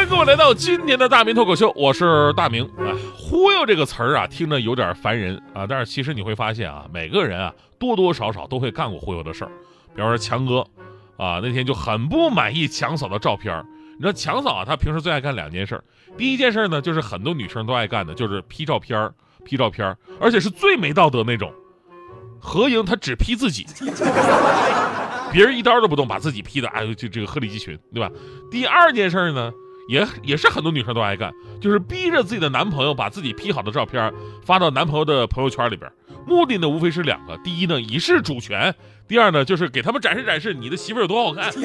迎各位来到今天的大明脱口秀，我是大明。哎，忽悠这个词儿啊，听着有点烦人啊，但是其实你会发现啊，每个人啊多多少少都会干过忽悠的事儿。比方说强哥啊，那天就很不满意强嫂的照片儿。你知道强嫂啊，她平时最爱干两件事儿，第一件事呢，就是很多女生都爱干的，就是 P 照片儿，P 照片儿，而且是最没道德那种。合影她只 P 自己，别人一刀都不动，把自己 P 的，哎呦，就这个鹤立鸡群，对吧？第二件事呢，也也是很多女生都爱干，就是逼着自己的男朋友把自己 P 好的照片发到男朋友的朋友圈里边，目的呢无非是两个：第一呢以示主权，第二呢就是给他们展示展示你的媳妇儿有多好看。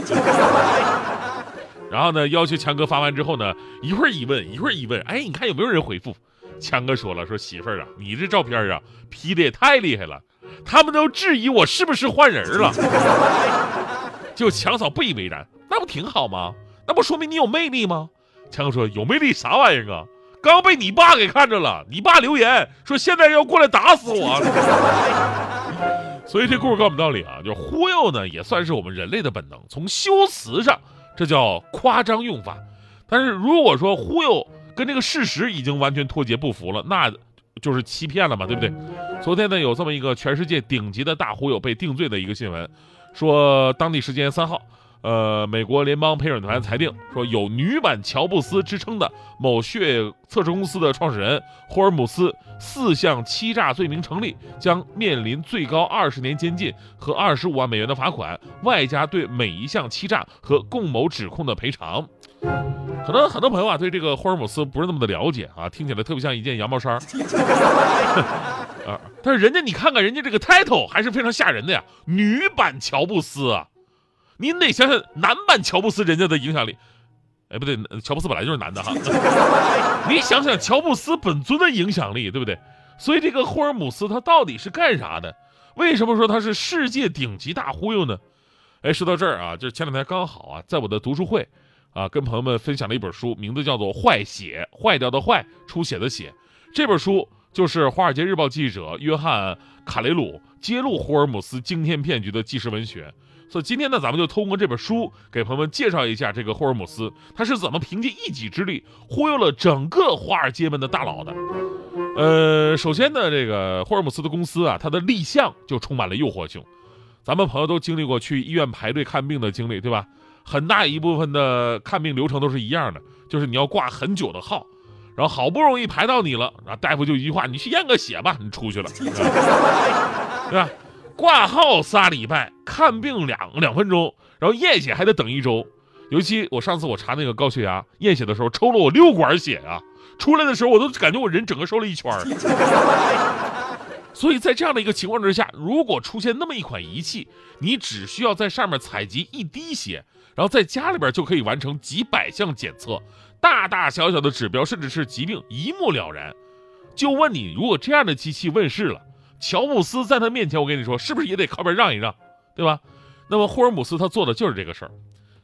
然后呢，要求强哥发完之后呢，一会儿一问，一会儿一问，哎，你看有没有人回复？强哥说了，说媳妇儿啊，你这照片啊 P 的也太厉害了，他们都质疑我是不是换人了。就强嫂不以为然，那不挺好吗？那不说明你有魅力吗？强哥说有魅力啥玩意儿啊？刚被你爸给看着了，你爸留言说现在要过来打死我。所以这故事告诉我们道理啊，就是忽悠呢也算是我们人类的本能。从修辞上，这叫夸张用法。但是如果说忽悠跟这个事实已经完全脱节不符了，那就是欺骗了嘛，对不对？昨天呢有这么一个全世界顶级的大忽悠被定罪的一个新闻，说当地时间三号。呃，美国联邦陪审团裁定说，有女版乔布斯之称的某血液测试公司的创始人霍尔姆斯四项欺诈罪名成立，将面临最高二十年监禁和二十五万美元的罚款，外加对每一项欺诈和共谋指控的赔偿。可能很多朋友啊对这个霍尔姆斯不是那么的了解啊，听起来特别像一件羊毛衫儿 啊，但是人家你看看人家这个 title 还是非常吓人的呀，女版乔布斯啊。您得想想男版乔布斯人家的影响力，哎，不对，乔布斯本来就是男的哈。你想想乔布斯本尊的影响力，对不对？所以这个霍尔姆斯他到底是干啥的？为什么说他是世界顶级大忽悠呢？哎，说到这儿啊，就是前两天刚好啊，在我的读书会啊，跟朋友们分享了一本书，名字叫做《坏血》，坏掉的坏，出血的血。这本书就是《华尔街日报》记者约翰·卡雷鲁揭露霍尔姆斯惊天骗局的纪实文学。所以今天呢，咱们就通过这本书给朋友们介绍一下这个霍尔姆斯，他是怎么凭借一己之力忽悠了整个华尔街们的大佬的。呃，首先呢，这个霍尔姆斯的公司啊，它的立项就充满了诱惑性。咱们朋友都经历过去医院排队看病的经历，对吧？很大一部分的看病流程都是一样的，就是你要挂很久的号，然后好不容易排到你了，然后大夫就一句话：“你去验个血吧，你出去了，对吧？”挂号仨礼拜，看病两两分钟，然后验血还得等一周。尤其我上次我查那个高血压，验血的时候抽了我六管血啊，出来的时候我都感觉我人整个瘦了一圈所以在这样的一个情况之下，如果出现那么一款仪器，你只需要在上面采集一滴血，然后在家里边就可以完成几百项检测，大大小小的指标甚至是疾病一目了然。就问你，如果这样的机器问世了？乔布斯在他面前，我跟你说，是不是也得靠边让一让，对吧？那么霍尔姆斯他做的就是这个事儿。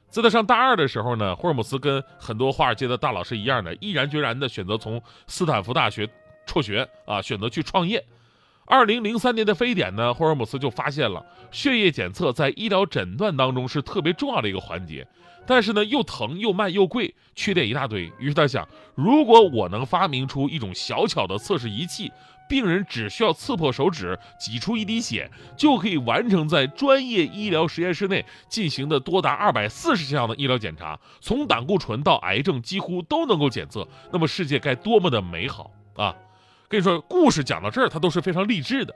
在他上大二的时候呢，霍尔姆斯跟很多华尔街的大佬是一样的，毅然决然的选择从斯坦福大学辍学啊，选择去创业。二零零三年的非典呢，霍尔姆斯就发现了血液检测在医疗诊断当中是特别重要的一个环节，但是呢又疼又慢又贵，缺点一大堆。于是他想，如果我能发明出一种小巧的测试仪器。病人只需要刺破手指，挤出一滴血，就可以完成在专业医疗实验室内进行的多达二百四十项的医疗检查，从胆固醇到癌症几乎都能够检测。那么世界该多么的美好啊！跟你说，故事讲到这儿，它都是非常励志的。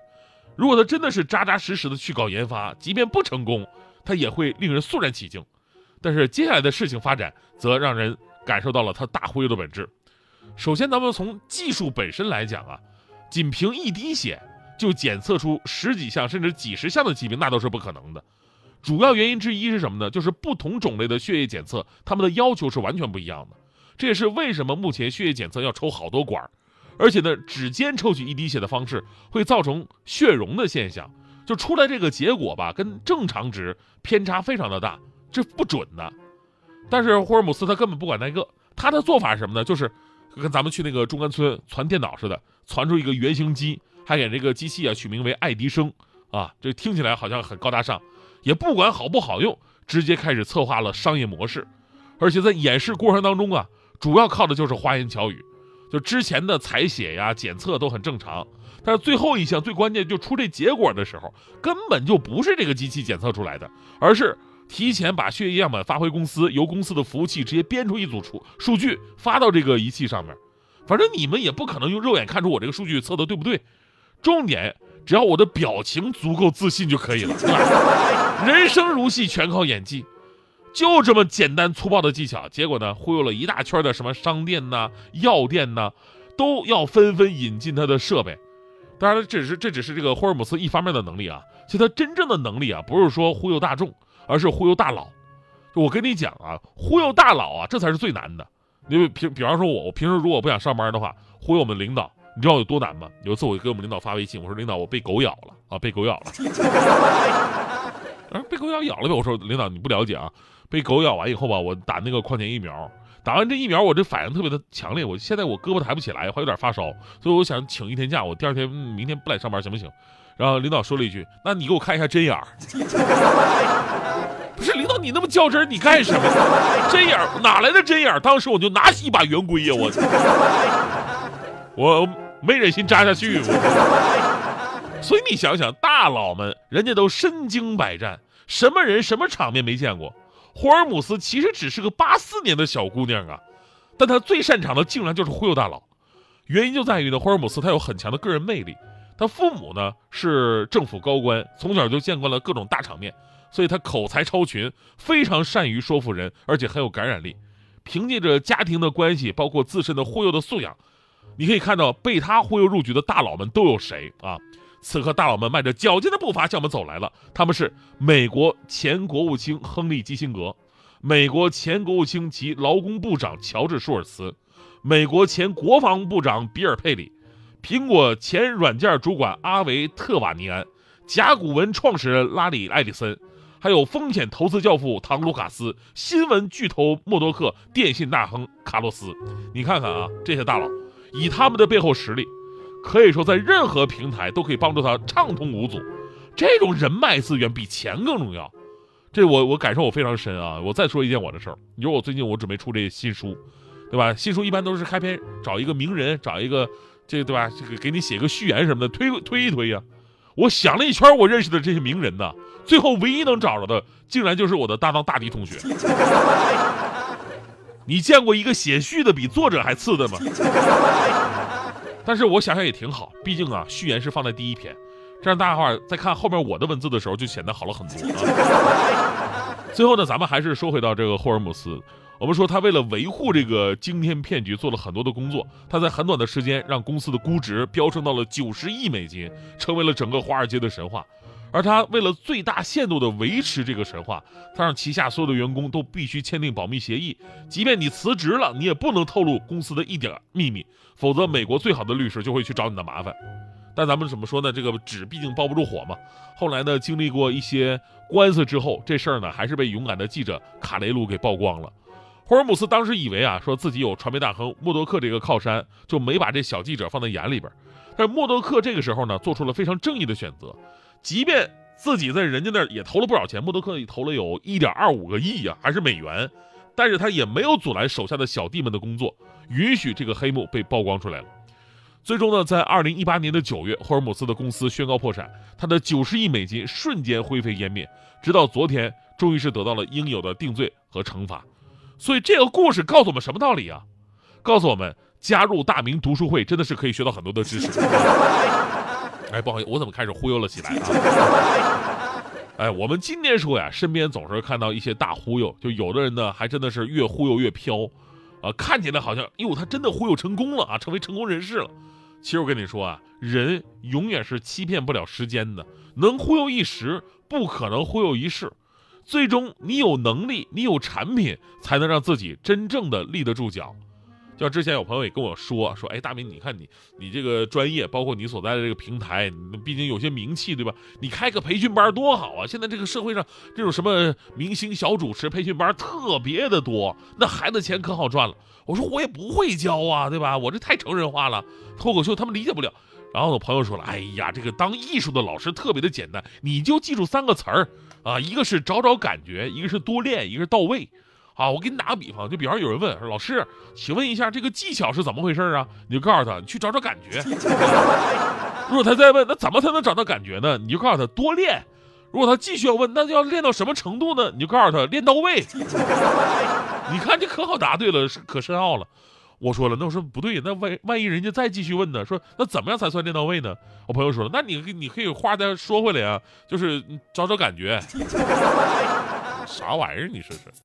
如果他真的是扎扎实实的去搞研发，即便不成功，他也会令人肃然起敬。但是接下来的事情发展，则让人感受到了他大忽悠的本质。首先，咱们从技术本身来讲啊。仅凭一滴血就检测出十几项甚至几十项的疾病，那都是不可能的。主要原因之一是什么呢？就是不同种类的血液检测，他们的要求是完全不一样的。这也是为什么目前血液检测要抽好多管儿，而且呢，指尖抽取一滴血的方式会造成血溶的现象，就出来这个结果吧，跟正常值偏差非常的大，这不准的。但是霍尔姆斯他根本不管那个，他的做法是什么呢？就是跟咱们去那个中关村传电脑似的，传出一个原型机，还给这个机器啊取名为爱迪生啊，这听起来好像很高大上，也不管好不好用，直接开始策划了商业模式，而且在演示过程当中啊，主要靠的就是花言巧语，就之前的采血呀、检测都很正常，但是最后一项最关键就出这结果的时候，根本就不是这个机器检测出来的，而是。提前把血液样本发回公司，由公司的服务器直接编出一组数数据发到这个仪器上面。反正你们也不可能用肉眼看出我这个数据测的对不对。重点，只要我的表情足够自信就可以了。人生如戏，全靠演技。就这么简单粗暴的技巧，结果呢，忽悠了一大圈的什么商店呐、药店呐，都要纷纷引进他的设备。当然，这只是这只是这个霍尔姆斯一方面的能力啊。其实他真正的能力啊，不是说忽悠大众。而是忽悠大佬，我跟你讲啊，忽悠大佬啊，这才是最难的。因为平，比方说我，我平时如果不想上班的话，忽悠我们领导，你知道有多难吗？有一次我给我们领导发微信，我说领导，我被狗咬了啊，被狗咬了。啊，被狗咬咬了呗。我说领导你不了解啊，被狗咬完以后吧，我打那个矿泉疫苗，打完这疫苗我这反应特别的强烈，我现在我胳膊抬不起来，还有点发烧，所以我想请一天假，我第二天明天不来上班行不行？然后领导说了一句，那你给我看一下针眼儿。你那么较真，你干什么？针眼哪来的针眼？当时我就拿起一把圆规呀，我 我没忍心扎下去。所以你想想，大佬们人家都身经百战，什么人什么场面没见过？霍尔姆斯其实只是个八四年的小姑娘啊，但她最擅长的竟然就是忽悠大佬。原因就在于呢，霍尔姆斯他有很强的个人魅力，他父母呢是政府高官，从小就见惯了各种大场面。所以他口才超群，非常善于说服人，而且很有感染力。凭借着家庭的关系，包括自身的忽悠的素养，你可以看到被他忽悠入局的大佬们都有谁啊？此刻大佬们迈着矫健的步伐向我们走来了。他们是美国前国务卿亨利基辛格，美国前国务卿及劳工部长乔治舒尔茨，美国前国防部长比尔佩里，苹果前软件主管阿维特瓦尼安，甲骨文创始人拉里艾利森。还有风险投资教父唐·卢卡斯、新闻巨头默多克、电信大亨卡洛斯，你看看啊，这些大佬，以他们的背后实力，可以说在任何平台都可以帮助他畅通无阻。这种人脉资源比钱更重要，这我我感受我非常深啊。我再说一件我的事儿，你说我最近我准备出这新书，对吧？新书一般都是开篇找一个名人，找一个这个对吧？这个给你写个序言什么的，推推一推呀。我想了一圈，我认识的这些名人呢，最后唯一能找着的，竟然就是我的搭档大迪同学。你见过一个写序的比作者还次的吗？但是我想想也挺好，毕竟啊，序言是放在第一篇，这样大家伙在看后面我的文字的时候，就显得好了很多。啊。最后呢，咱们还是说回到这个霍尔姆斯。我们说他为了维护这个惊天骗局做了很多的工作，他在很短的时间让公司的估值飙升到了九十亿美金，成为了整个华尔街的神话。而他为了最大限度的维持这个神话，他让旗下所有的员工都必须签订保密协议，即便你辞职了，你也不能透露公司的一点秘密，否则美国最好的律师就会去找你的麻烦。但咱们怎么说呢？这个纸毕竟包不住火嘛。后来呢，经历过一些官司之后，这事儿呢还是被勇敢的记者卡雷鲁给曝光了。霍尔姆斯当时以为啊，说自己有传媒大亨默多克这个靠山，就没把这小记者放在眼里边。但是默多克这个时候呢，做出了非常正义的选择，即便自己在人家那儿也投了不少钱，默多克投了有一点二五个亿呀，还是美元，但是他也没有阻拦手下的小弟们的工作，允许这个黑幕被曝光出来了。最终呢，在二零一八年的九月，霍尔姆斯的公司宣告破产，他的九十亿美金瞬间灰飞烟灭，直到昨天，终于是得到了应有的定罪和惩罚。所以这个故事告诉我们什么道理啊？告诉我们加入大明读书会真的是可以学到很多的知识。哎，不好意思，我怎么开始忽悠了起来啊？哎，我们今天说呀，身边总是看到一些大忽悠，就有的人呢还真的是越忽悠越飘，啊，看起来好像哟他真的忽悠成功了啊，成为成功人士了。其实我跟你说啊，人永远是欺骗不了时间的，能忽悠一时，不可能忽悠一世。最终，你有能力，你有产品，才能让自己真正的立得住脚。就之前有朋友也跟我说说，哎，大明，你看你你这个专业，包括你所在的这个平台，毕竟有些名气，对吧？你开个培训班多好啊！现在这个社会上这种什么明星小主持培训班特别的多，那孩子钱可好赚了。我说我也不会教啊，对吧？我这太成人化了，脱口秀他们理解不了。然后我朋友说了，哎呀，这个当艺术的老师特别的简单，你就记住三个词儿啊，一个是找找感觉，一个是多练，一个是到位。啊，我给你打个比方，就比方有人问说老师，请问一下这个技巧是怎么回事啊？你就告诉他，你去找找感觉。如果他再问，那怎么才能找到感觉呢？你就告诉他多练。如果他继续要问，那就要练到什么程度呢？你就告诉他练到位。你看这可好答对了，可深奥了。我说了，那我说不对，那万万一人家再继续问呢？说那怎么样才算练到位呢？我朋友说了，那你你可以话再说回来啊，就是找找感觉。啥玩意儿？你试试。